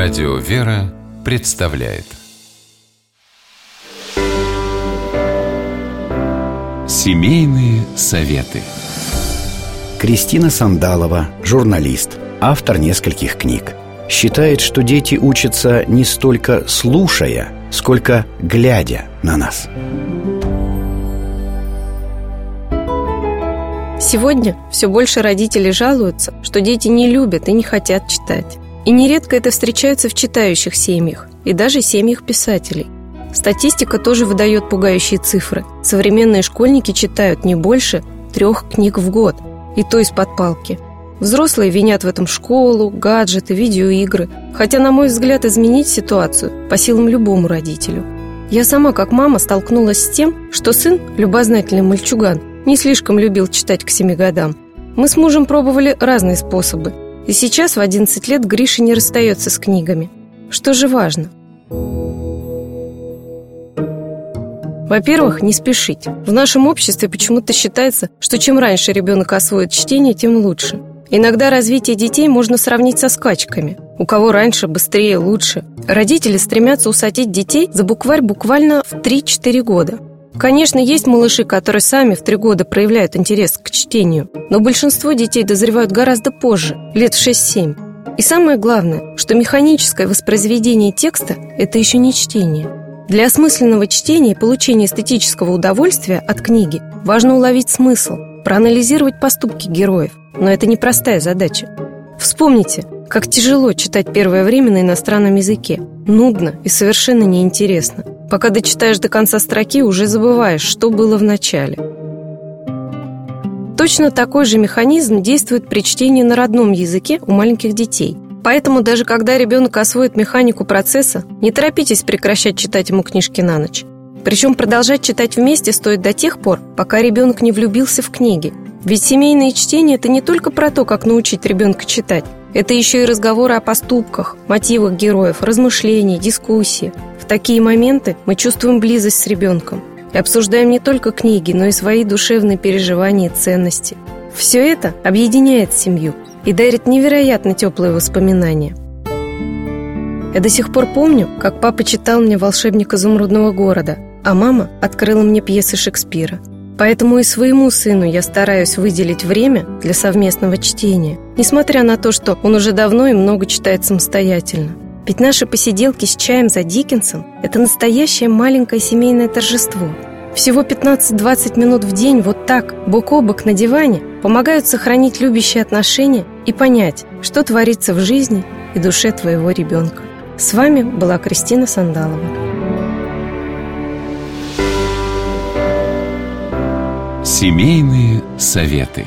Радио «Вера» представляет. Семейные советы. Кристина Сандалова, журналист, автор нескольких книг. Считает, что дети учатся не столько слушая, сколько глядя на нас. Сегодня все больше родителей жалуются, что дети не любят и не хотят читать. И нередко это встречается в читающих семьях и даже семьях писателей. Статистика тоже выдает пугающие цифры. Современные школьники читают не больше трех книг в год, и то из-под палки. Взрослые винят в этом школу, гаджеты, видеоигры. Хотя, на мой взгляд, изменить ситуацию по силам любому родителю. Я сама, как мама, столкнулась с тем, что сын, любознательный мальчуган, не слишком любил читать к семи годам. Мы с мужем пробовали разные способы – и сейчас в 11 лет Гриша не расстается с книгами. Что же важно? Во-первых, не спешить. В нашем обществе почему-то считается, что чем раньше ребенок освоит чтение, тем лучше. Иногда развитие детей можно сравнить со скачками. У кого раньше, быстрее, лучше. Родители стремятся усадить детей за букварь буквально в 3-4 года. Конечно, есть малыши, которые сами в три года проявляют интерес к чтению, но большинство детей дозревают гораздо позже, лет в 6-7. И самое главное, что механическое воспроизведение текста – это еще не чтение. Для осмысленного чтения и получения эстетического удовольствия от книги важно уловить смысл, проанализировать поступки героев. Но это непростая задача. Вспомните, как тяжело читать первое время на иностранном языке. Нудно и совершенно неинтересно. Пока дочитаешь до конца строки, уже забываешь, что было в начале. Точно такой же механизм действует при чтении на родном языке у маленьких детей. Поэтому даже когда ребенок освоит механику процесса, не торопитесь прекращать читать ему книжки на ночь. Причем продолжать читать вместе стоит до тех пор, пока ребенок не влюбился в книги. Ведь семейное чтение – это не только про то, как научить ребенка читать. Это еще и разговоры о поступках, мотивах героев, размышления, дискуссии. Такие моменты мы чувствуем близость с ребенком и обсуждаем не только книги, но и свои душевные переживания и ценности. Все это объединяет семью и дарит невероятно теплые воспоминания. Я до сих пор помню, как папа читал мне «Волшебник изумрудного города», а мама открыла мне пьесы Шекспира – Поэтому и своему сыну я стараюсь выделить время для совместного чтения, несмотря на то, что он уже давно и много читает самостоятельно. Ведь наши посиделки с чаем за Диккенсом – это настоящее маленькое семейное торжество. Всего 15-20 минут в день вот так, бок о бок на диване, помогают сохранить любящие отношения и понять, что творится в жизни и душе твоего ребенка. С вами была Кристина Сандалова. Семейные советы.